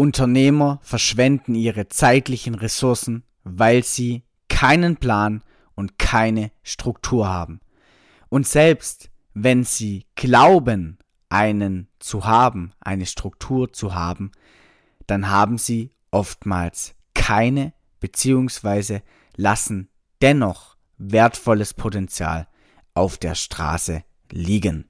Unternehmer verschwenden ihre zeitlichen Ressourcen, weil sie keinen Plan und keine Struktur haben. Und selbst wenn sie glauben, einen zu haben, eine Struktur zu haben, dann haben sie oftmals keine beziehungsweise lassen dennoch wertvolles Potenzial auf der Straße liegen.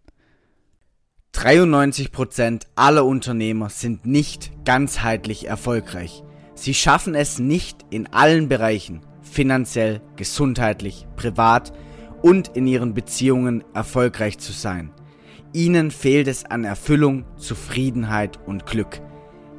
93% aller Unternehmer sind nicht ganzheitlich erfolgreich. Sie schaffen es nicht in allen Bereichen, finanziell, gesundheitlich, privat und in ihren Beziehungen erfolgreich zu sein. Ihnen fehlt es an Erfüllung, Zufriedenheit und Glück.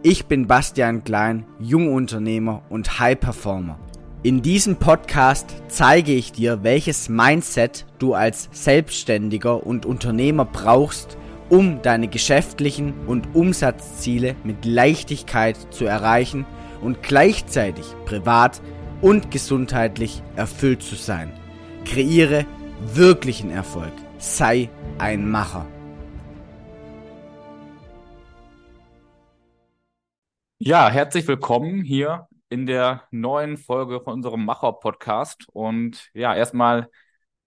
Ich bin Bastian Klein, Jungunternehmer und High Performer. In diesem Podcast zeige ich dir, welches Mindset du als Selbstständiger und Unternehmer brauchst, um deine geschäftlichen und Umsatzziele mit Leichtigkeit zu erreichen und gleichzeitig privat und gesundheitlich erfüllt zu sein. Kreiere wirklichen Erfolg. Sei ein Macher. Ja, herzlich willkommen hier in der neuen Folge von unserem Macher-Podcast. Und ja, erstmal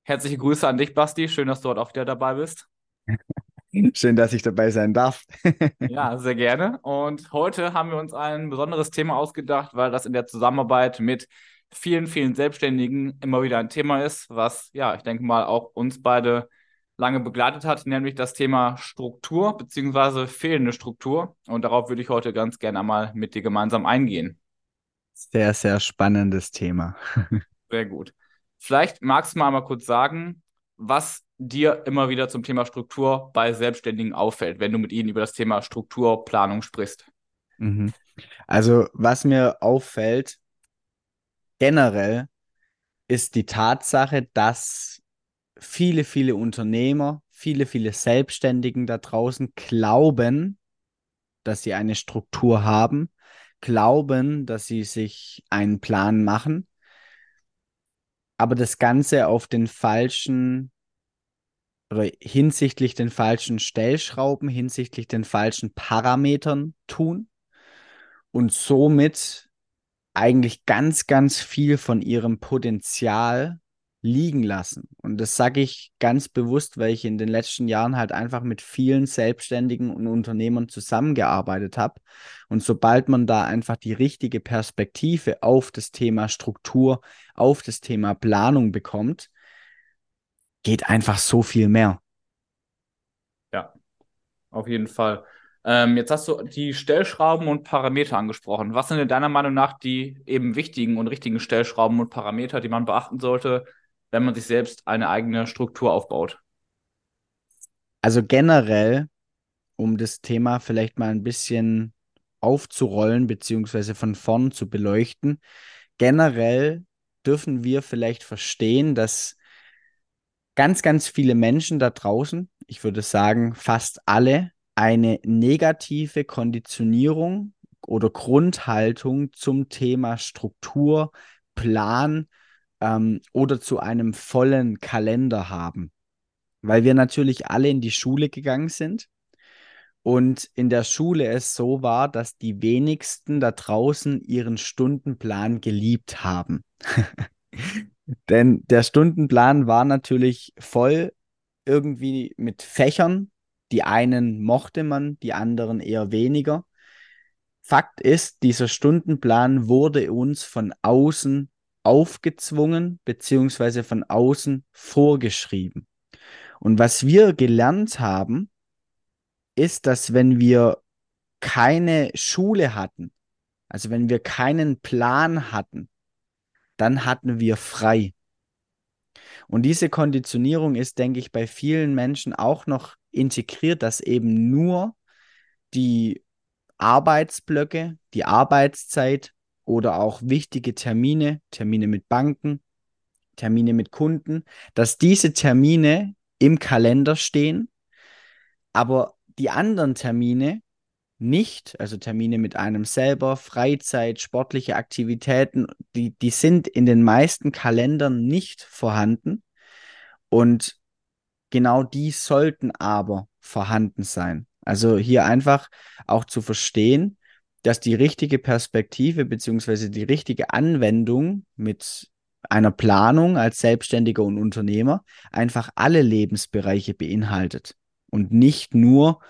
herzliche Grüße an dich, Basti. Schön, dass du dort auch wieder dabei bist. Schön, dass ich dabei sein darf. ja, sehr gerne. Und heute haben wir uns ein besonderes Thema ausgedacht, weil das in der Zusammenarbeit mit vielen, vielen Selbstständigen immer wieder ein Thema ist, was, ja, ich denke mal, auch uns beide lange begleitet hat, nämlich das Thema Struktur bzw. fehlende Struktur. Und darauf würde ich heute ganz gerne einmal mit dir gemeinsam eingehen. Sehr, sehr spannendes Thema. sehr gut. Vielleicht magst du mal einmal kurz sagen, was dir immer wieder zum Thema Struktur bei Selbstständigen auffällt, wenn du mit ihnen über das Thema Strukturplanung sprichst. Mhm. Also, was mir auffällt, generell, ist die Tatsache, dass viele, viele Unternehmer, viele, viele Selbstständigen da draußen glauben, dass sie eine Struktur haben, glauben, dass sie sich einen Plan machen, aber das Ganze auf den falschen oder hinsichtlich den falschen Stellschrauben, hinsichtlich den falschen Parametern tun und somit eigentlich ganz, ganz viel von ihrem Potenzial liegen lassen. Und das sage ich ganz bewusst, weil ich in den letzten Jahren halt einfach mit vielen Selbstständigen und Unternehmern zusammengearbeitet habe. Und sobald man da einfach die richtige Perspektive auf das Thema Struktur, auf das Thema Planung bekommt, geht einfach so viel mehr. Ja, auf jeden Fall. Ähm, jetzt hast du die Stellschrauben und Parameter angesprochen. Was sind in deiner Meinung nach die eben wichtigen und richtigen Stellschrauben und Parameter, die man beachten sollte, wenn man sich selbst eine eigene Struktur aufbaut? Also generell, um das Thema vielleicht mal ein bisschen aufzurollen, beziehungsweise von vorn zu beleuchten, generell dürfen wir vielleicht verstehen, dass ganz, ganz viele Menschen da draußen, ich würde sagen fast alle, eine negative Konditionierung oder Grundhaltung zum Thema Struktur, Plan, ähm, oder zu einem vollen Kalender haben. Weil wir natürlich alle in die Schule gegangen sind und in der Schule es so war, dass die wenigsten da draußen ihren Stundenplan geliebt haben. Denn der Stundenplan war natürlich voll irgendwie mit Fächern. Die einen mochte man, die anderen eher weniger. Fakt ist, dieser Stundenplan wurde uns von außen aufgezwungen beziehungsweise von außen vorgeschrieben. Und was wir gelernt haben, ist, dass wenn wir keine Schule hatten, also wenn wir keinen Plan hatten, dann hatten wir frei. Und diese Konditionierung ist, denke ich, bei vielen Menschen auch noch integriert, dass eben nur die Arbeitsblöcke, die Arbeitszeit oder auch wichtige Termine, Termine mit Banken, Termine mit Kunden, dass diese Termine im Kalender stehen, aber die anderen Termine nicht, also Termine mit einem selber, Freizeit, sportliche Aktivitäten, die, die sind in den meisten Kalendern nicht vorhanden. Und genau die sollten aber vorhanden sein. Also hier einfach auch zu verstehen, dass die richtige Perspektive beziehungsweise die richtige Anwendung mit einer Planung als Selbstständiger und Unternehmer einfach alle Lebensbereiche beinhaltet und nicht nur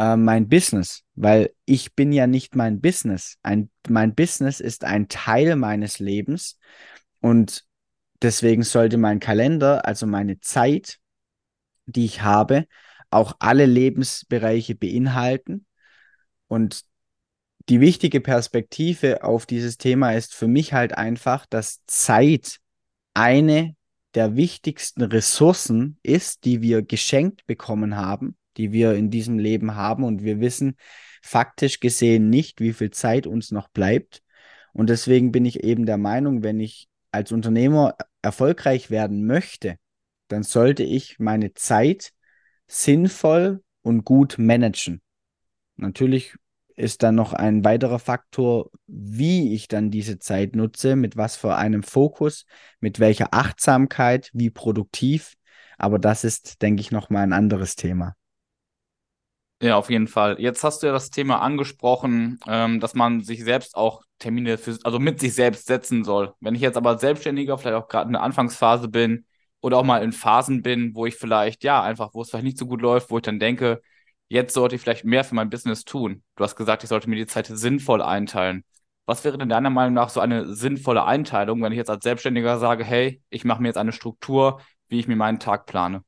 äh, mein Business, weil ich bin ja nicht mein Business. Ein, mein Business ist ein Teil meines Lebens und deswegen sollte mein Kalender, also meine Zeit, die ich habe, auch alle Lebensbereiche beinhalten. Und die wichtige Perspektive auf dieses Thema ist für mich halt einfach, dass Zeit eine der wichtigsten Ressourcen ist, die wir geschenkt bekommen haben, die wir in diesem Leben haben. Und wir wissen faktisch gesehen nicht, wie viel Zeit uns noch bleibt. Und deswegen bin ich eben der Meinung, wenn ich als Unternehmer erfolgreich werden möchte, dann sollte ich meine Zeit sinnvoll und gut managen. Natürlich ist dann noch ein weiterer Faktor, wie ich dann diese Zeit nutze, mit was für einem Fokus, mit welcher Achtsamkeit, wie produktiv. Aber das ist, denke ich, noch mal ein anderes Thema. Ja, auf jeden Fall. Jetzt hast du ja das Thema angesprochen, ähm, dass man sich selbst auch Termine für, also mit sich selbst setzen soll. Wenn ich jetzt aber Selbstständiger, vielleicht auch gerade in der Anfangsphase bin oder auch mal in Phasen bin, wo ich vielleicht, ja, einfach, wo es vielleicht nicht so gut läuft, wo ich dann denke, jetzt sollte ich vielleicht mehr für mein Business tun. Du hast gesagt, ich sollte mir die Zeit sinnvoll einteilen. Was wäre denn deiner Meinung nach so eine sinnvolle Einteilung, wenn ich jetzt als Selbstständiger sage, hey, ich mache mir jetzt eine Struktur, wie ich mir meinen Tag plane?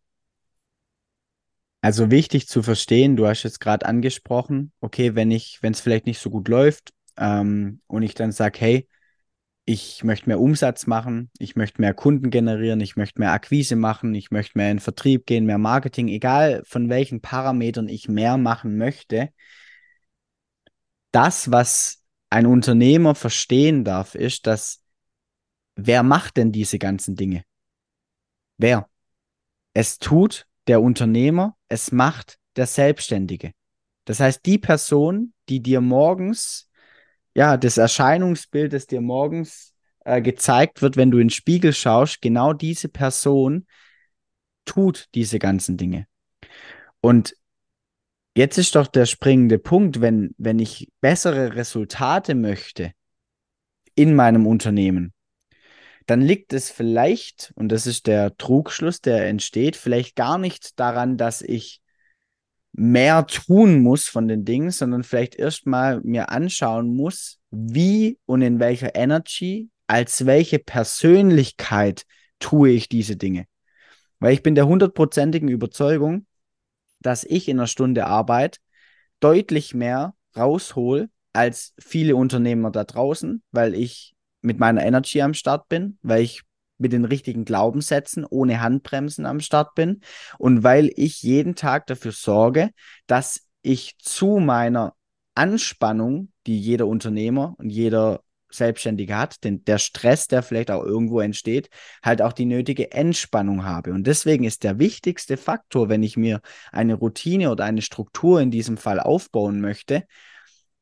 Also wichtig zu verstehen, du hast jetzt gerade angesprochen, okay, wenn ich, wenn es vielleicht nicht so gut läuft ähm, und ich dann sage, hey, ich möchte mehr Umsatz machen, ich möchte mehr Kunden generieren, ich möchte mehr Akquise machen, ich möchte mehr in Vertrieb gehen, mehr Marketing, egal von welchen Parametern ich mehr machen möchte. Das, was ein Unternehmer verstehen darf, ist, dass wer macht denn diese ganzen Dinge? Wer? Es tut der Unternehmer, es macht der Selbstständige. Das heißt, die Person, die dir morgens, ja, das Erscheinungsbild, das dir morgens äh, gezeigt wird, wenn du in den Spiegel schaust, genau diese Person tut diese ganzen Dinge. Und jetzt ist doch der springende Punkt, wenn, wenn ich bessere Resultate möchte in meinem Unternehmen, dann liegt es vielleicht, und das ist der Trugschluss, der entsteht, vielleicht gar nicht daran, dass ich mehr tun muss von den Dingen, sondern vielleicht erstmal mir anschauen muss, wie und in welcher Energy, als welche Persönlichkeit tue ich diese Dinge. Weil ich bin der hundertprozentigen Überzeugung, dass ich in einer Stunde Arbeit deutlich mehr raushol als viele Unternehmer da draußen, weil ich mit meiner Energy am Start bin, weil ich mit den richtigen Glaubenssätzen ohne Handbremsen am Start bin und weil ich jeden Tag dafür sorge, dass ich zu meiner Anspannung, die jeder Unternehmer und jeder Selbstständige hat, denn der Stress, der vielleicht auch irgendwo entsteht, halt auch die nötige Entspannung habe. Und deswegen ist der wichtigste Faktor, wenn ich mir eine Routine oder eine Struktur in diesem Fall aufbauen möchte,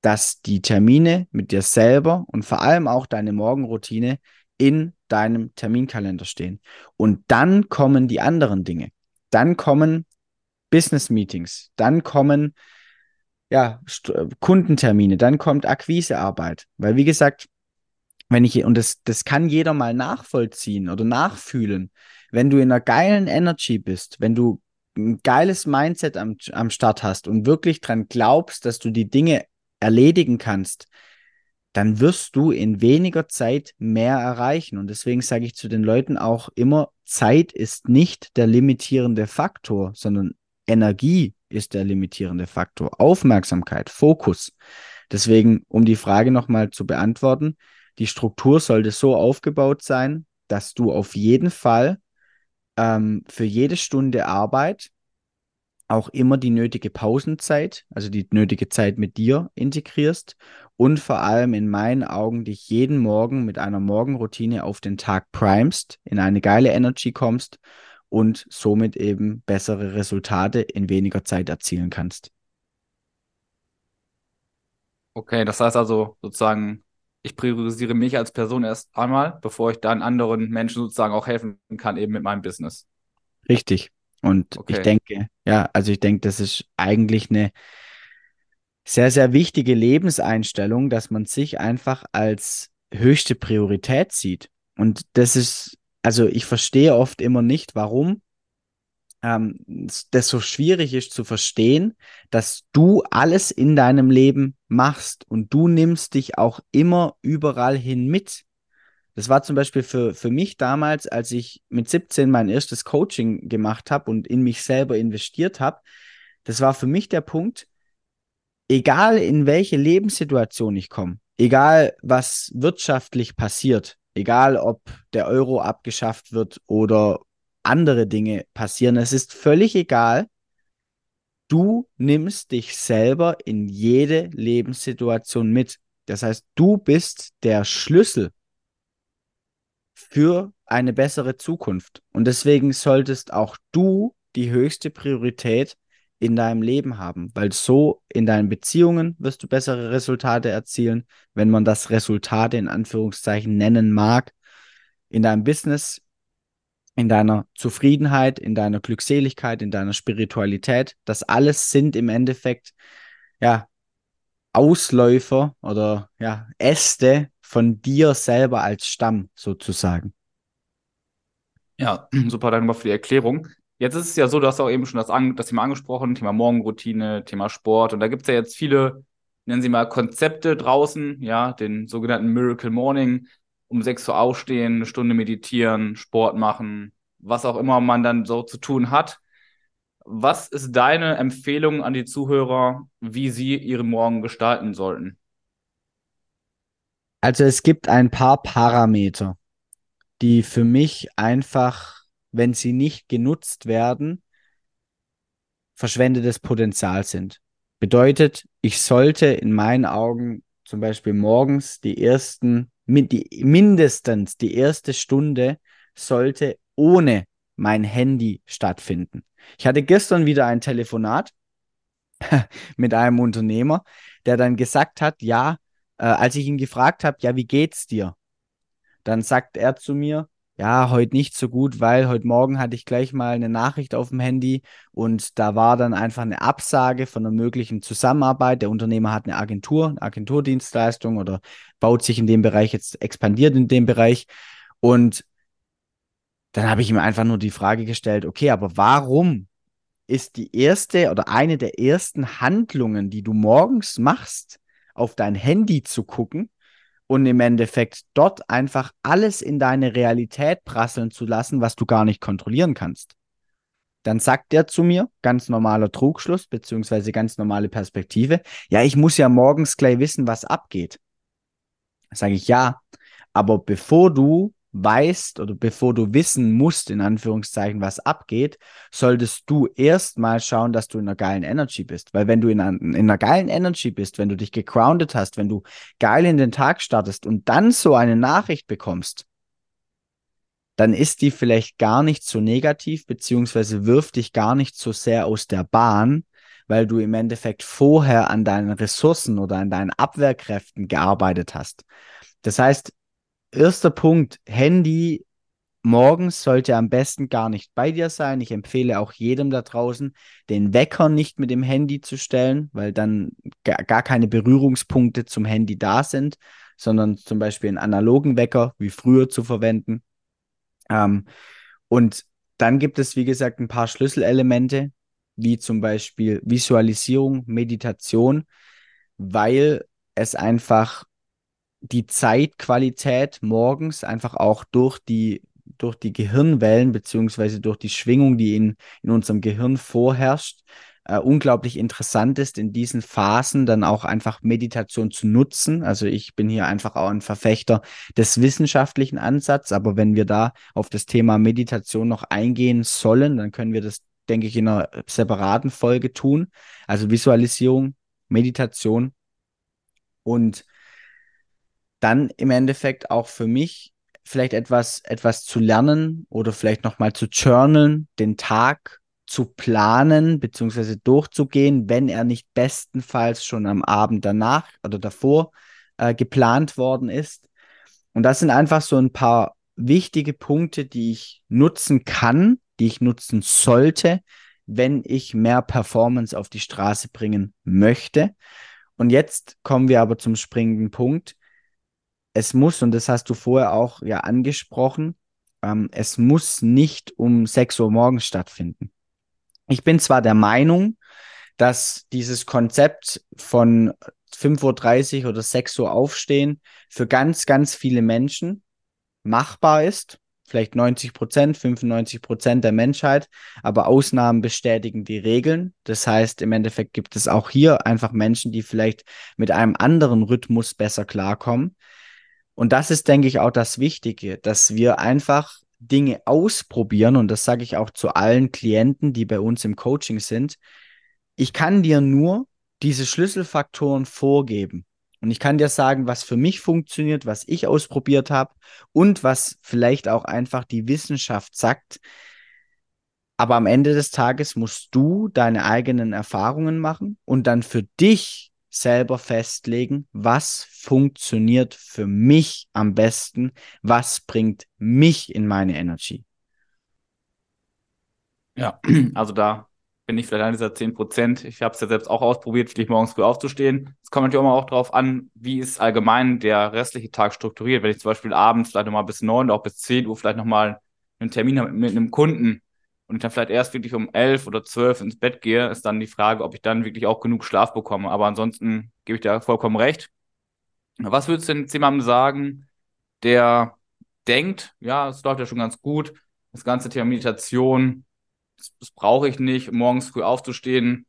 dass die Termine mit dir selber und vor allem auch deine Morgenroutine in deinem Terminkalender stehen. Und dann kommen die anderen Dinge. Dann kommen Business Meetings, dann kommen ja, Kundentermine, dann kommt Akquisearbeit. Weil, wie gesagt, wenn ich, und das, das kann jeder mal nachvollziehen oder nachfühlen, wenn du in einer geilen Energy bist, wenn du ein geiles Mindset am, am Start hast und wirklich dran glaubst, dass du die Dinge erledigen kannst, dann wirst du in weniger Zeit mehr erreichen. Und deswegen sage ich zu den Leuten auch immer, Zeit ist nicht der limitierende Faktor, sondern Energie ist der limitierende Faktor. Aufmerksamkeit, Fokus. Deswegen, um die Frage nochmal zu beantworten, die Struktur sollte so aufgebaut sein, dass du auf jeden Fall ähm, für jede Stunde Arbeit auch immer die nötige Pausenzeit, also die nötige Zeit mit dir integrierst und vor allem in meinen Augen dich jeden Morgen mit einer Morgenroutine auf den Tag primest, in eine geile Energy kommst und somit eben bessere Resultate in weniger Zeit erzielen kannst. Okay, das heißt also sozusagen, ich priorisiere mich als Person erst einmal, bevor ich dann anderen Menschen sozusagen auch helfen kann, eben mit meinem Business. Richtig. Und okay. ich denke, ja, also ich denke, das ist eigentlich eine sehr, sehr wichtige Lebenseinstellung, dass man sich einfach als höchste Priorität sieht. Und das ist, also ich verstehe oft immer nicht, warum ähm, das so schwierig ist zu verstehen, dass du alles in deinem Leben machst und du nimmst dich auch immer überall hin mit. Das war zum Beispiel für, für mich damals, als ich mit 17 mein erstes Coaching gemacht habe und in mich selber investiert habe. Das war für mich der Punkt, egal in welche Lebenssituation ich komme, egal was wirtschaftlich passiert, egal ob der Euro abgeschafft wird oder andere Dinge passieren, es ist völlig egal. Du nimmst dich selber in jede Lebenssituation mit. Das heißt, du bist der Schlüssel für eine bessere Zukunft. Und deswegen solltest auch du die höchste Priorität in deinem Leben haben, weil so in deinen Beziehungen wirst du bessere Resultate erzielen, wenn man das Resultate in Anführungszeichen nennen mag. In deinem Business, in deiner Zufriedenheit, in deiner Glückseligkeit, in deiner Spiritualität. Das alles sind im Endeffekt ja Ausläufer oder ja Äste von dir selber als Stamm sozusagen. Ja, super, danke mal für die Erklärung. Jetzt ist es ja so, du hast auch eben schon das, das Thema angesprochen, Thema Morgenroutine, Thema Sport. Und da gibt es ja jetzt viele, nennen sie mal Konzepte draußen, ja, den sogenannten Miracle Morning, um 6 Uhr aufstehen, eine Stunde meditieren, Sport machen, was auch immer man dann so zu tun hat. Was ist deine Empfehlung an die Zuhörer, wie sie ihre Morgen gestalten sollten? Also es gibt ein paar Parameter, die für mich einfach wenn sie nicht genutzt werden, verschwendetes Potenzial sind. Bedeutet, ich sollte in meinen Augen zum Beispiel morgens die ersten, mindestens die erste Stunde sollte ohne mein Handy stattfinden. Ich hatte gestern wieder ein Telefonat mit einem Unternehmer, der dann gesagt hat, ja, äh, als ich ihn gefragt habe, ja, wie geht's dir? Dann sagt er zu mir, ja, heute nicht so gut, weil heute Morgen hatte ich gleich mal eine Nachricht auf dem Handy und da war dann einfach eine Absage von einer möglichen Zusammenarbeit. Der Unternehmer hat eine Agentur, eine Agenturdienstleistung oder baut sich in dem Bereich jetzt, expandiert in dem Bereich. Und dann habe ich ihm einfach nur die Frage gestellt, okay, aber warum ist die erste oder eine der ersten Handlungen, die du morgens machst, auf dein Handy zu gucken und im Endeffekt dort einfach alles in deine Realität prasseln zu lassen, was du gar nicht kontrollieren kannst. Dann sagt der zu mir, ganz normaler Trugschluss, beziehungsweise ganz normale Perspektive, ja, ich muss ja morgens gleich wissen, was abgeht. Sage ich ja, aber bevor du weißt oder bevor du wissen musst, in Anführungszeichen, was abgeht, solltest du erstmal schauen, dass du in einer geilen Energy bist. Weil wenn du in in einer geilen Energy bist, wenn du dich gegroundet hast, wenn du geil in den Tag startest und dann so eine Nachricht bekommst, dann ist die vielleicht gar nicht so negativ, beziehungsweise wirft dich gar nicht so sehr aus der Bahn, weil du im Endeffekt vorher an deinen Ressourcen oder an deinen Abwehrkräften gearbeitet hast. Das heißt, erster Punkt, Handy morgens sollte am besten gar nicht bei dir sein. Ich empfehle auch jedem da draußen, den Wecker nicht mit dem Handy zu stellen, weil dann gar keine Berührungspunkte zum Handy da sind, sondern zum Beispiel einen analogen Wecker wie früher zu verwenden. Ähm, und dann gibt es, wie gesagt, ein paar Schlüsselelemente, wie zum Beispiel Visualisierung, Meditation, weil es einfach die Zeitqualität morgens einfach auch durch die, durch die Gehirnwellen beziehungsweise durch die Schwingung, die in, in unserem Gehirn vorherrscht, äh, unglaublich interessant ist, in diesen Phasen dann auch einfach Meditation zu nutzen. Also ich bin hier einfach auch ein Verfechter des wissenschaftlichen Ansatzes, aber wenn wir da auf das Thema Meditation noch eingehen sollen, dann können wir das, denke ich, in einer separaten Folge tun. Also Visualisierung, Meditation und dann im Endeffekt auch für mich vielleicht etwas, etwas zu lernen oder vielleicht nochmal zu journalen, den Tag zu planen beziehungsweise durchzugehen, wenn er nicht bestenfalls schon am Abend danach oder davor äh, geplant worden ist. Und das sind einfach so ein paar wichtige Punkte, die ich nutzen kann, die ich nutzen sollte, wenn ich mehr Performance auf die Straße bringen möchte. Und jetzt kommen wir aber zum springenden Punkt. Es muss, und das hast du vorher auch ja angesprochen, ähm, es muss nicht um 6 Uhr morgens stattfinden. Ich bin zwar der Meinung, dass dieses Konzept von 5.30 Uhr oder 6 Uhr aufstehen für ganz, ganz viele Menschen machbar ist. Vielleicht 90 Prozent, 95 Prozent der Menschheit, aber Ausnahmen bestätigen die Regeln. Das heißt, im Endeffekt gibt es auch hier einfach Menschen, die vielleicht mit einem anderen Rhythmus besser klarkommen. Und das ist, denke ich, auch das Wichtige, dass wir einfach Dinge ausprobieren. Und das sage ich auch zu allen Klienten, die bei uns im Coaching sind. Ich kann dir nur diese Schlüsselfaktoren vorgeben. Und ich kann dir sagen, was für mich funktioniert, was ich ausprobiert habe und was vielleicht auch einfach die Wissenschaft sagt. Aber am Ende des Tages musst du deine eigenen Erfahrungen machen und dann für dich selber festlegen, was funktioniert für mich am besten, was bringt mich in meine Energy. Ja, also da bin ich vielleicht einer dieser 10 Prozent. Ich habe es ja selbst auch ausprobiert, wirklich morgens früh aufzustehen. Es kommt natürlich auch darauf an, wie ist allgemein der restliche Tag strukturiert. Wenn ich zum Beispiel abends vielleicht nochmal bis 9 oder auch bis 10 Uhr vielleicht nochmal einen Termin habe mit einem Kunden und ich dann vielleicht erst wirklich um 11 oder 12 ins Bett gehe, ist dann die Frage, ob ich dann wirklich auch genug Schlaf bekomme. Aber ansonsten gebe ich dir vollkommen recht. Was würdest du denn jetzt jemandem sagen, der denkt, ja, es läuft ja schon ganz gut, das ganze Thema Meditation, das, das brauche ich nicht, morgens früh aufzustehen.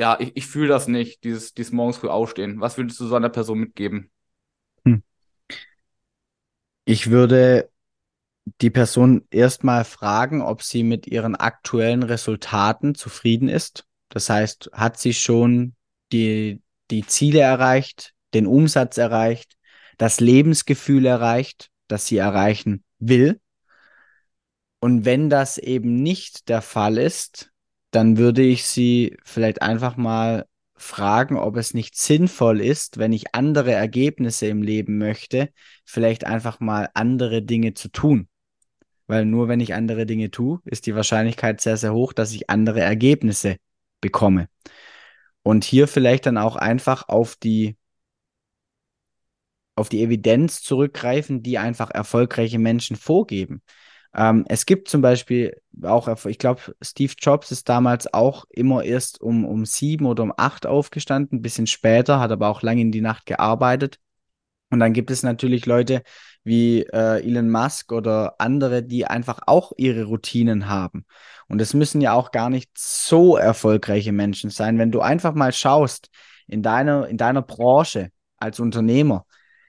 Ja, ich, ich fühle das nicht, dieses, dieses morgens früh aufstehen. Was würdest du so einer Person mitgeben? Hm. Ich würde die Person erstmal fragen, ob sie mit ihren aktuellen Resultaten zufrieden ist. Das heißt, hat sie schon die, die Ziele erreicht, den Umsatz erreicht, das Lebensgefühl erreicht, das sie erreichen will? Und wenn das eben nicht der Fall ist, dann würde ich sie vielleicht einfach mal fragen, ob es nicht sinnvoll ist, wenn ich andere Ergebnisse im Leben möchte, vielleicht einfach mal andere Dinge zu tun. Weil nur wenn ich andere Dinge tue, ist die Wahrscheinlichkeit sehr, sehr hoch, dass ich andere Ergebnisse bekomme. Und hier vielleicht dann auch einfach auf die auf die Evidenz zurückgreifen, die einfach erfolgreiche Menschen vorgeben. Ähm, es gibt zum Beispiel auch, ich glaube, Steve Jobs ist damals auch immer erst um, um sieben oder um acht aufgestanden, ein bisschen später, hat aber auch lange in die Nacht gearbeitet. Und dann gibt es natürlich Leute wie äh, Elon Musk oder andere, die einfach auch ihre Routinen haben. Und es müssen ja auch gar nicht so erfolgreiche Menschen sein. Wenn du einfach mal schaust in deiner, in deiner Branche als Unternehmer,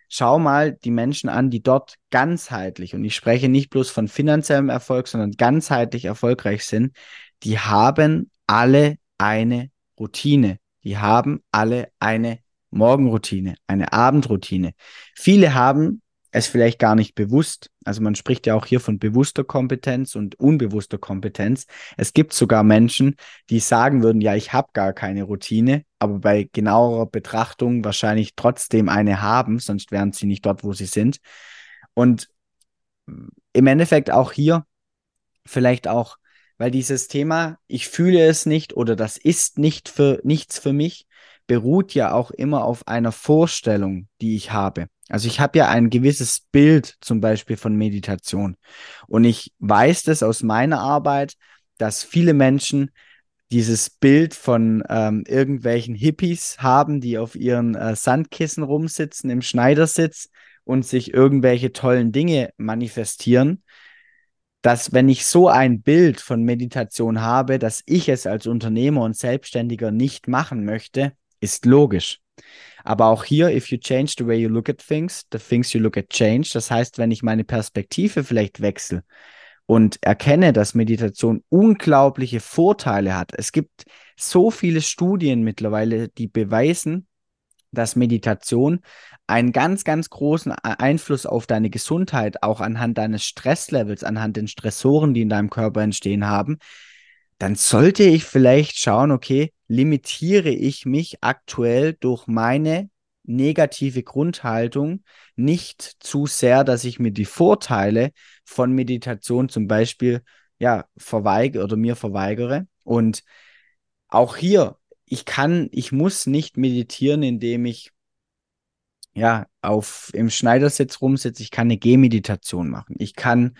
schau mal die Menschen an, die dort ganzheitlich, und ich spreche nicht bloß von finanziellem Erfolg, sondern ganzheitlich erfolgreich sind, die haben alle eine Routine. Die haben alle eine Morgenroutine, eine Abendroutine. Viele haben es vielleicht gar nicht bewusst. Also man spricht ja auch hier von bewusster Kompetenz und unbewusster Kompetenz. Es gibt sogar Menschen, die sagen würden, ja, ich habe gar keine Routine, aber bei genauerer Betrachtung wahrscheinlich trotzdem eine haben, sonst wären sie nicht dort, wo sie sind. Und im Endeffekt auch hier vielleicht auch, weil dieses Thema, ich fühle es nicht oder das ist nicht für nichts für mich, beruht ja auch immer auf einer Vorstellung, die ich habe. Also ich habe ja ein gewisses Bild zum Beispiel von Meditation. Und ich weiß das aus meiner Arbeit, dass viele Menschen dieses Bild von ähm, irgendwelchen Hippies haben, die auf ihren äh, Sandkissen rumsitzen im Schneidersitz und sich irgendwelche tollen Dinge manifestieren, dass wenn ich so ein Bild von Meditation habe, dass ich es als Unternehmer und Selbstständiger nicht machen möchte, ist logisch. Aber auch hier, if you change the way you look at things, the things you look at change. Das heißt, wenn ich meine Perspektive vielleicht wechsle und erkenne, dass Meditation unglaubliche Vorteile hat. Es gibt so viele Studien mittlerweile, die beweisen, dass Meditation einen ganz, ganz großen Einfluss auf deine Gesundheit, auch anhand deines Stresslevels, anhand den Stressoren, die in deinem Körper entstehen haben, dann sollte ich vielleicht schauen, okay, limitiere ich mich aktuell durch meine negative Grundhaltung nicht zu sehr, dass ich mir die Vorteile von Meditation zum Beispiel ja verweigere oder mir verweigere. Und auch hier, ich kann, ich muss nicht meditieren, indem ich ja auf im Schneidersitz rumsitze. Ich kann eine Gehmeditation machen. Ich kann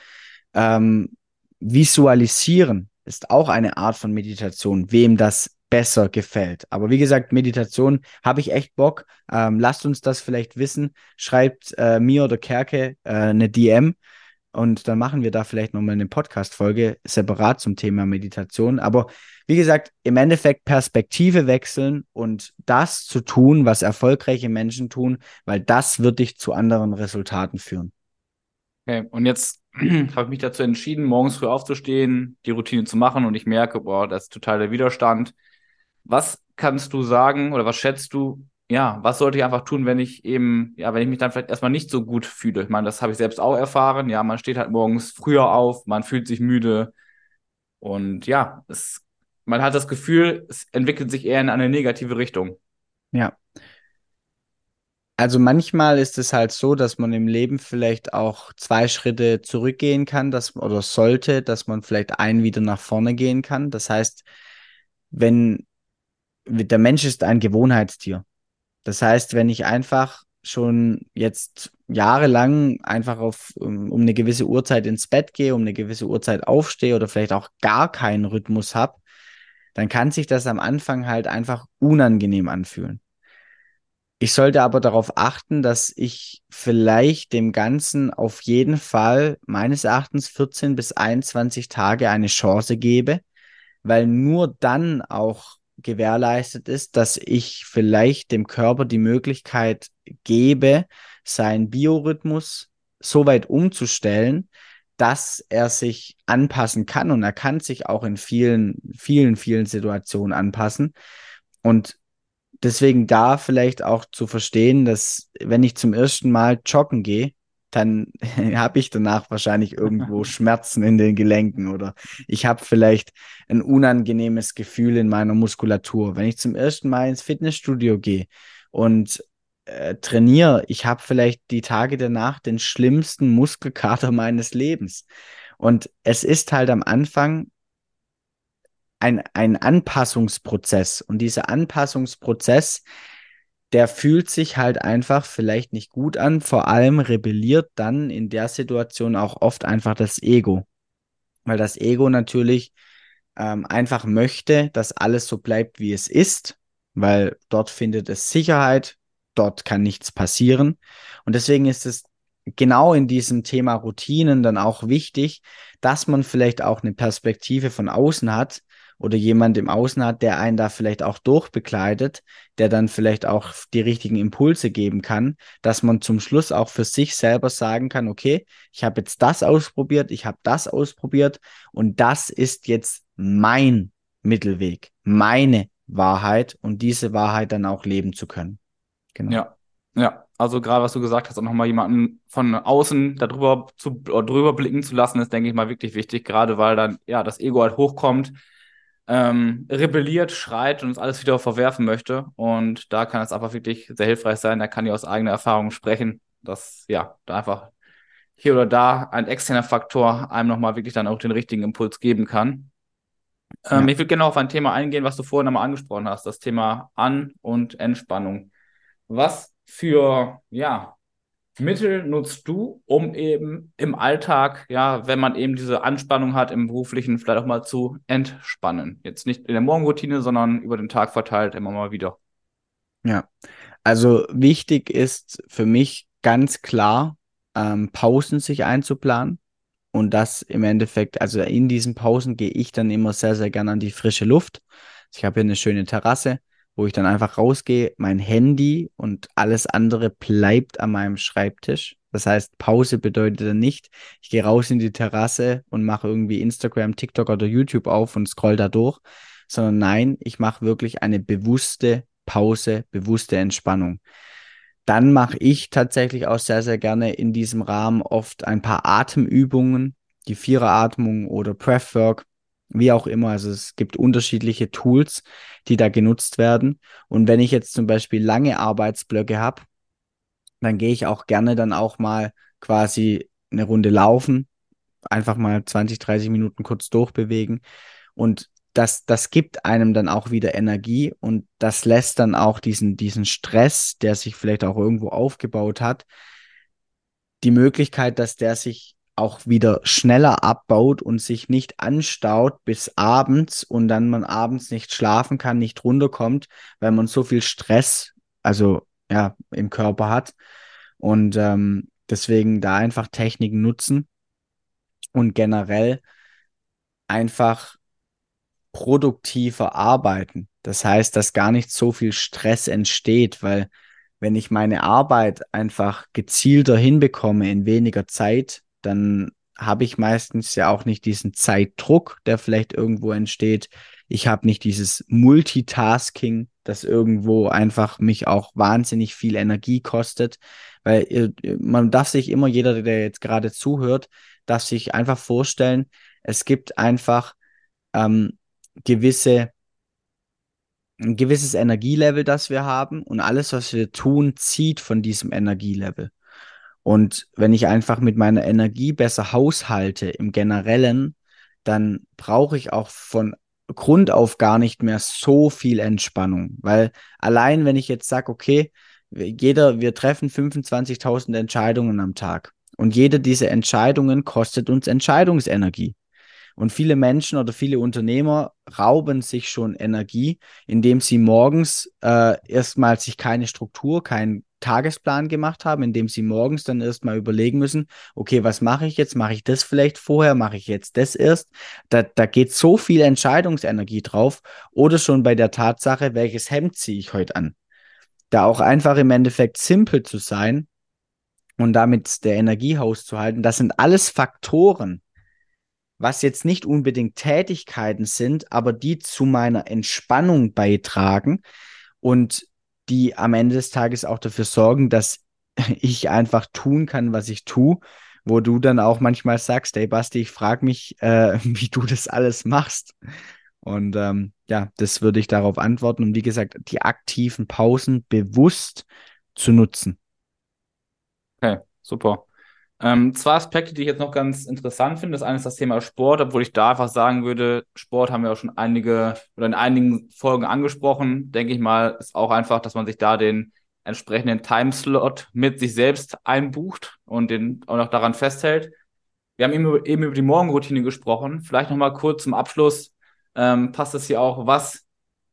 ähm, visualisieren. Ist auch eine Art von Meditation, wem das besser gefällt. Aber wie gesagt, Meditation habe ich echt Bock. Ähm, lasst uns das vielleicht wissen. Schreibt äh, mir oder Kerke äh, eine DM und dann machen wir da vielleicht nochmal eine Podcast-Folge separat zum Thema Meditation. Aber wie gesagt, im Endeffekt Perspektive wechseln und das zu tun, was erfolgreiche Menschen tun, weil das wird dich zu anderen Resultaten führen. Okay, und jetzt habe ich mich dazu entschieden, morgens früh aufzustehen, die Routine zu machen und ich merke, boah, das ist total der Widerstand. Was kannst du sagen oder was schätzt du, ja, was sollte ich einfach tun, wenn ich eben, ja, wenn ich mich dann vielleicht erstmal nicht so gut fühle? Ich meine, das habe ich selbst auch erfahren. Ja, man steht halt morgens früher auf, man fühlt sich müde und ja, es, man hat das Gefühl, es entwickelt sich eher in eine negative Richtung. Ja. Also manchmal ist es halt so, dass man im Leben vielleicht auch zwei Schritte zurückgehen kann, dass, oder sollte, dass man vielleicht einen wieder nach vorne gehen kann. Das heißt, wenn der Mensch ist ein Gewohnheitstier. Das heißt, wenn ich einfach schon jetzt jahrelang einfach auf, um, um eine gewisse Uhrzeit ins Bett gehe, um eine gewisse Uhrzeit aufstehe oder vielleicht auch gar keinen Rhythmus habe, dann kann sich das am Anfang halt einfach unangenehm anfühlen. Ich sollte aber darauf achten, dass ich vielleicht dem Ganzen auf jeden Fall meines Erachtens 14 bis 21 Tage eine Chance gebe, weil nur dann auch gewährleistet ist, dass ich vielleicht dem Körper die Möglichkeit gebe, seinen Biorhythmus so weit umzustellen, dass er sich anpassen kann und er kann sich auch in vielen, vielen, vielen Situationen anpassen. Und deswegen da vielleicht auch zu verstehen, dass wenn ich zum ersten Mal joggen gehe, dann habe ich danach wahrscheinlich irgendwo Schmerzen in den Gelenken oder ich habe vielleicht ein unangenehmes Gefühl in meiner Muskulatur. Wenn ich zum ersten Mal ins Fitnessstudio gehe und äh, trainiere, ich habe vielleicht die Tage danach den schlimmsten Muskelkater meines Lebens. Und es ist halt am Anfang ein, ein Anpassungsprozess. Und dieser Anpassungsprozess, der fühlt sich halt einfach vielleicht nicht gut an. Vor allem rebelliert dann in der Situation auch oft einfach das Ego. Weil das Ego natürlich ähm, einfach möchte, dass alles so bleibt, wie es ist, weil dort findet es Sicherheit, dort kann nichts passieren. Und deswegen ist es genau in diesem Thema Routinen dann auch wichtig, dass man vielleicht auch eine Perspektive von außen hat, oder jemand im Außen hat, der einen da vielleicht auch durchbegleitet, der dann vielleicht auch die richtigen Impulse geben kann, dass man zum Schluss auch für sich selber sagen kann, okay, ich habe jetzt das ausprobiert, ich habe das ausprobiert und das ist jetzt mein Mittelweg, meine Wahrheit und diese Wahrheit dann auch leben zu können. Genau. Ja, ja. Also gerade was du gesagt hast, auch nochmal jemanden von außen darüber zu drüber blicken zu lassen, ist, denke ich mal, wirklich wichtig, gerade weil dann ja das Ego halt hochkommt ähm, rebelliert, schreit und uns alles wieder verwerfen möchte. Und da kann es einfach wirklich sehr hilfreich sein. Er kann ja aus eigener Erfahrung sprechen, dass ja, da einfach hier oder da ein externer Faktor einem nochmal wirklich dann auch den richtigen Impuls geben kann. Ähm, ja. Ich würde gerne auf ein Thema eingehen, was du vorhin einmal angesprochen hast, das Thema An- und Entspannung. Was für ja, Mittel nutzt du, um eben im Alltag, ja, wenn man eben diese Anspannung hat, im beruflichen vielleicht auch mal zu entspannen? Jetzt nicht in der Morgenroutine, sondern über den Tag verteilt immer mal wieder. Ja, also wichtig ist für mich ganz klar, ähm, Pausen sich einzuplanen. Und das im Endeffekt, also in diesen Pausen gehe ich dann immer sehr, sehr gerne an die frische Luft. Ich habe hier eine schöne Terrasse wo ich dann einfach rausgehe, mein Handy und alles andere bleibt an meinem Schreibtisch. Das heißt, Pause bedeutet dann nicht, ich gehe raus in die Terrasse und mache irgendwie Instagram, TikTok oder YouTube auf und scroll da durch, sondern nein, ich mache wirklich eine bewusste Pause, bewusste Entspannung. Dann mache ich tatsächlich auch sehr, sehr gerne in diesem Rahmen oft ein paar Atemübungen, die Viereratmung oder Breathwork wie auch immer. Also es gibt unterschiedliche Tools, die da genutzt werden. Und wenn ich jetzt zum Beispiel lange Arbeitsblöcke habe, dann gehe ich auch gerne dann auch mal quasi eine Runde laufen, einfach mal 20, 30 Minuten kurz durchbewegen. Und das, das gibt einem dann auch wieder Energie und das lässt dann auch diesen, diesen Stress, der sich vielleicht auch irgendwo aufgebaut hat, die Möglichkeit, dass der sich auch wieder schneller abbaut und sich nicht anstaut bis abends und dann man abends nicht schlafen kann, nicht runterkommt, weil man so viel Stress, also ja, im Körper hat. Und ähm, deswegen da einfach Techniken nutzen und generell einfach produktiver arbeiten. Das heißt, dass gar nicht so viel Stress entsteht, weil wenn ich meine Arbeit einfach gezielter hinbekomme in weniger Zeit, dann habe ich meistens ja auch nicht diesen Zeitdruck, der vielleicht irgendwo entsteht. Ich habe nicht dieses Multitasking, das irgendwo einfach mich auch wahnsinnig viel Energie kostet, weil man darf sich immer, jeder, der jetzt gerade zuhört, darf sich einfach vorstellen, es gibt einfach ähm, gewisse, ein gewisses Energielevel, das wir haben und alles, was wir tun, zieht von diesem Energielevel. Und wenn ich einfach mit meiner Energie besser haushalte im Generellen, dann brauche ich auch von Grund auf gar nicht mehr so viel Entspannung. Weil allein, wenn ich jetzt sage, okay, jeder, wir treffen 25.000 Entscheidungen am Tag. Und jede dieser Entscheidungen kostet uns Entscheidungsenergie. Und viele Menschen oder viele Unternehmer rauben sich schon Energie, indem sie morgens äh, erstmal sich keine Struktur, keinen Tagesplan gemacht haben, indem sie morgens dann erstmal überlegen müssen, okay, was mache ich jetzt? Mache ich das vielleicht vorher? Mache ich jetzt das erst? Da, da geht so viel Entscheidungsenergie drauf. Oder schon bei der Tatsache, welches Hemd ziehe ich heute an? Da auch einfach im Endeffekt simpel zu sein und damit der Energiehaus zu halten, das sind alles Faktoren, was jetzt nicht unbedingt Tätigkeiten sind, aber die zu meiner Entspannung beitragen und die am Ende des Tages auch dafür sorgen, dass ich einfach tun kann, was ich tue, wo du dann auch manchmal sagst, hey Basti, ich frage mich, äh, wie du das alles machst. Und ähm, ja, das würde ich darauf antworten und wie gesagt, die aktiven Pausen bewusst zu nutzen. Okay, super. Ähm, zwei Aspekte, die ich jetzt noch ganz interessant finde. Das eine ist das Thema Sport, obwohl ich da einfach sagen würde, Sport haben wir auch schon einige oder in einigen Folgen angesprochen. Denke ich mal, ist auch einfach, dass man sich da den entsprechenden Timeslot mit sich selbst einbucht und den auch noch daran festhält. Wir haben eben, eben über die Morgenroutine gesprochen. Vielleicht nochmal kurz zum Abschluss. Ähm, passt das hier auch? Was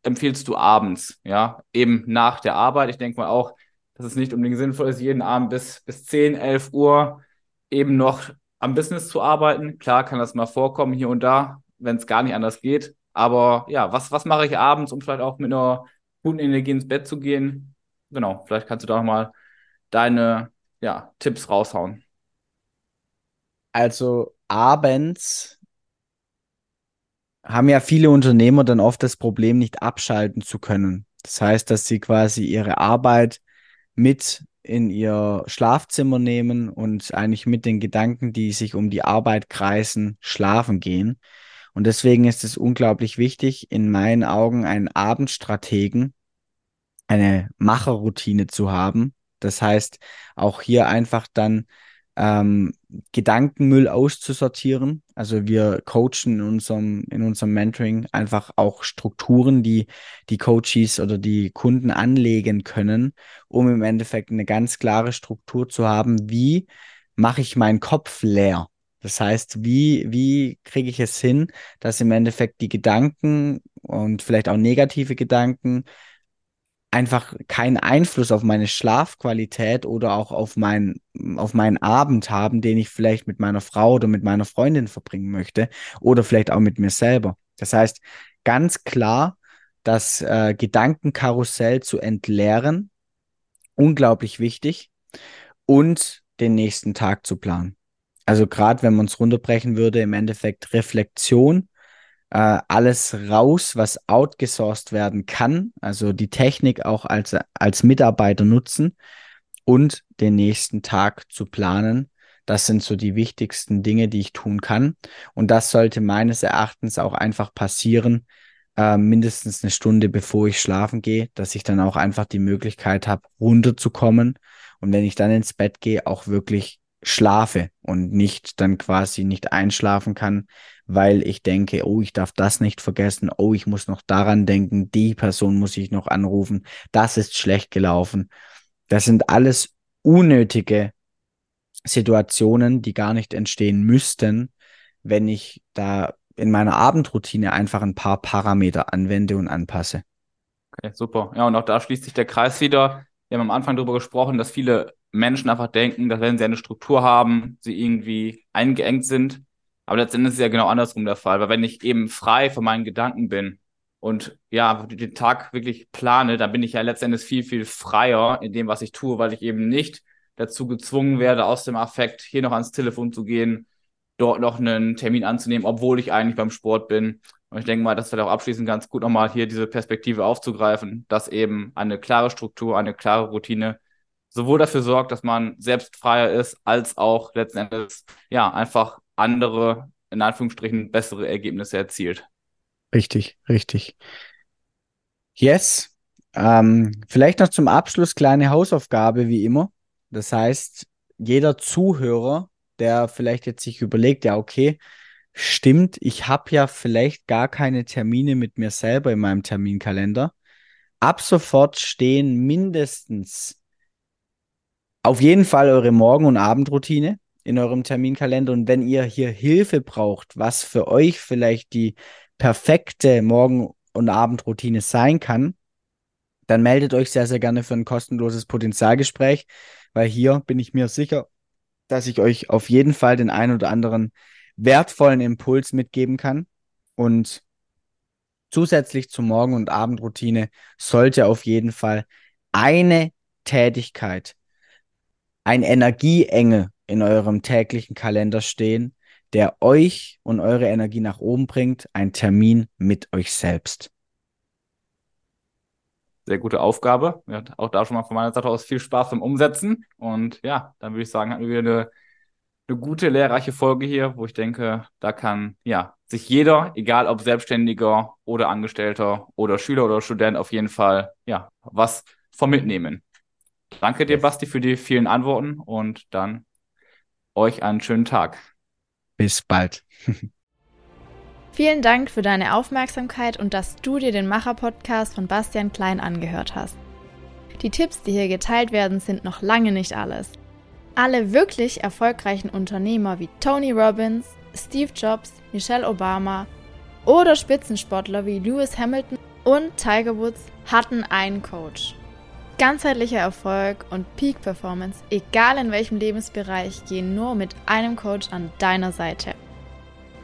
empfiehlst du abends? Ja, eben nach der Arbeit. Ich denke mal auch, dass es nicht unbedingt sinnvoll ist, jeden Abend bis, bis 10, 11 Uhr eben noch am Business zu arbeiten. Klar kann das mal vorkommen hier und da, wenn es gar nicht anders geht. Aber ja, was, was mache ich abends, um vielleicht auch mit einer guten Energie ins Bett zu gehen? Genau, vielleicht kannst du da nochmal deine ja, Tipps raushauen. Also abends haben ja viele Unternehmer dann oft das Problem, nicht abschalten zu können. Das heißt, dass sie quasi ihre Arbeit mit in ihr Schlafzimmer nehmen und eigentlich mit den Gedanken, die sich um die Arbeit kreisen, schlafen gehen. Und deswegen ist es unglaublich wichtig, in meinen Augen einen Abendstrategen, eine Macherroutine zu haben. Das heißt, auch hier einfach dann ähm, Gedankenmüll auszusortieren. Also wir coachen in unserem, in unserem Mentoring einfach auch Strukturen, die die Coaches oder die Kunden anlegen können, um im Endeffekt eine ganz klare Struktur zu haben, wie mache ich meinen Kopf leer. Das heißt, wie, wie kriege ich es hin, dass im Endeffekt die Gedanken und vielleicht auch negative Gedanken einfach keinen Einfluss auf meine Schlafqualität oder auch auf, mein, auf meinen Abend haben, den ich vielleicht mit meiner Frau oder mit meiner Freundin verbringen möchte oder vielleicht auch mit mir selber. Das heißt, ganz klar, das äh, Gedankenkarussell zu entleeren, unglaublich wichtig und den nächsten Tag zu planen. Also gerade wenn man es runterbrechen würde, im Endeffekt Reflexion äh, alles raus, was outgesourced werden kann, also die Technik auch als, als Mitarbeiter nutzen und den nächsten Tag zu planen. Das sind so die wichtigsten Dinge, die ich tun kann. Und das sollte meines Erachtens auch einfach passieren, äh, mindestens eine Stunde bevor ich schlafen gehe, dass ich dann auch einfach die Möglichkeit habe, runterzukommen. Und wenn ich dann ins Bett gehe, auch wirklich schlafe und nicht dann quasi nicht einschlafen kann, weil ich denke, oh, ich darf das nicht vergessen, oh, ich muss noch daran denken, die Person muss ich noch anrufen, das ist schlecht gelaufen. Das sind alles unnötige Situationen, die gar nicht entstehen müssten, wenn ich da in meiner Abendroutine einfach ein paar Parameter anwende und anpasse. Okay, super. Ja, und auch da schließt sich der Kreis wieder. Wir haben am Anfang darüber gesprochen, dass viele Menschen einfach denken, dass wenn sie eine Struktur haben, sie irgendwie eingeengt sind. Aber letztendlich ist es ja genau andersrum der Fall, weil wenn ich eben frei von meinen Gedanken bin und ja, den Tag wirklich plane, dann bin ich ja letztendlich viel, viel freier in dem, was ich tue, weil ich eben nicht dazu gezwungen werde, aus dem Affekt hier noch ans Telefon zu gehen, dort noch einen Termin anzunehmen, obwohl ich eigentlich beim Sport bin. Und ich denke mal, das wird auch abschließend ganz gut nochmal hier diese Perspektive aufzugreifen, dass eben eine klare Struktur, eine klare Routine sowohl dafür sorgt, dass man selbst freier ist, als auch letzten Endes ja einfach andere, in Anführungsstrichen, bessere Ergebnisse erzielt. Richtig, richtig. Yes. Ähm, vielleicht noch zum Abschluss kleine Hausaufgabe, wie immer. Das heißt, jeder Zuhörer, der vielleicht jetzt sich überlegt, ja, okay, stimmt, ich habe ja vielleicht gar keine Termine mit mir selber in meinem Terminkalender. Ab sofort stehen mindestens auf jeden Fall eure Morgen- und Abendroutine in eurem Terminkalender. Und wenn ihr hier Hilfe braucht, was für euch vielleicht die perfekte Morgen- und Abendroutine sein kann, dann meldet euch sehr, sehr gerne für ein kostenloses Potenzialgespräch, weil hier bin ich mir sicher, dass ich euch auf jeden Fall den ein oder anderen wertvollen Impuls mitgeben kann. Und zusätzlich zur Morgen- und Abendroutine sollte auf jeden Fall eine Tätigkeit, ein Energieengel in eurem täglichen Kalender stehen, der euch und eure Energie nach oben bringt, ein Termin mit euch selbst. Sehr gute Aufgabe. Ja, auch da schon mal von meiner Seite aus viel Spaß beim Umsetzen. Und ja, dann würde ich sagen, hatten wir wieder eine eine gute, lehrreiche Folge hier, wo ich denke, da kann ja sich jeder, egal ob Selbstständiger oder Angestellter oder Schüler oder Student, auf jeden Fall ja was von mitnehmen. Danke dir, Basti, für die vielen Antworten und dann euch einen schönen Tag. Bis bald. Vielen Dank für deine Aufmerksamkeit und dass du dir den Macher-Podcast von Bastian Klein angehört hast. Die Tipps, die hier geteilt werden, sind noch lange nicht alles. Alle wirklich erfolgreichen Unternehmer wie Tony Robbins, Steve Jobs, Michelle Obama oder Spitzensportler wie Lewis Hamilton und Tiger Woods hatten einen Coach. Ganzheitlicher Erfolg und Peak Performance, egal in welchem Lebensbereich, gehen nur mit einem Coach an deiner Seite.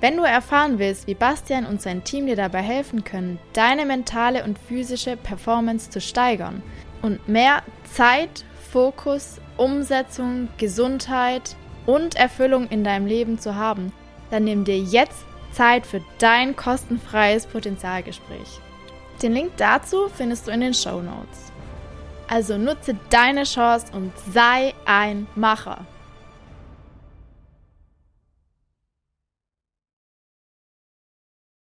Wenn du erfahren willst, wie Bastian und sein Team dir dabei helfen können, deine mentale und physische Performance zu steigern und mehr Zeit, Fokus Umsetzung, Gesundheit und Erfüllung in deinem Leben zu haben, dann nimm dir jetzt Zeit für dein kostenfreies Potenzialgespräch. Den Link dazu findest du in den Show Notes. Also nutze deine Chance und sei ein Macher.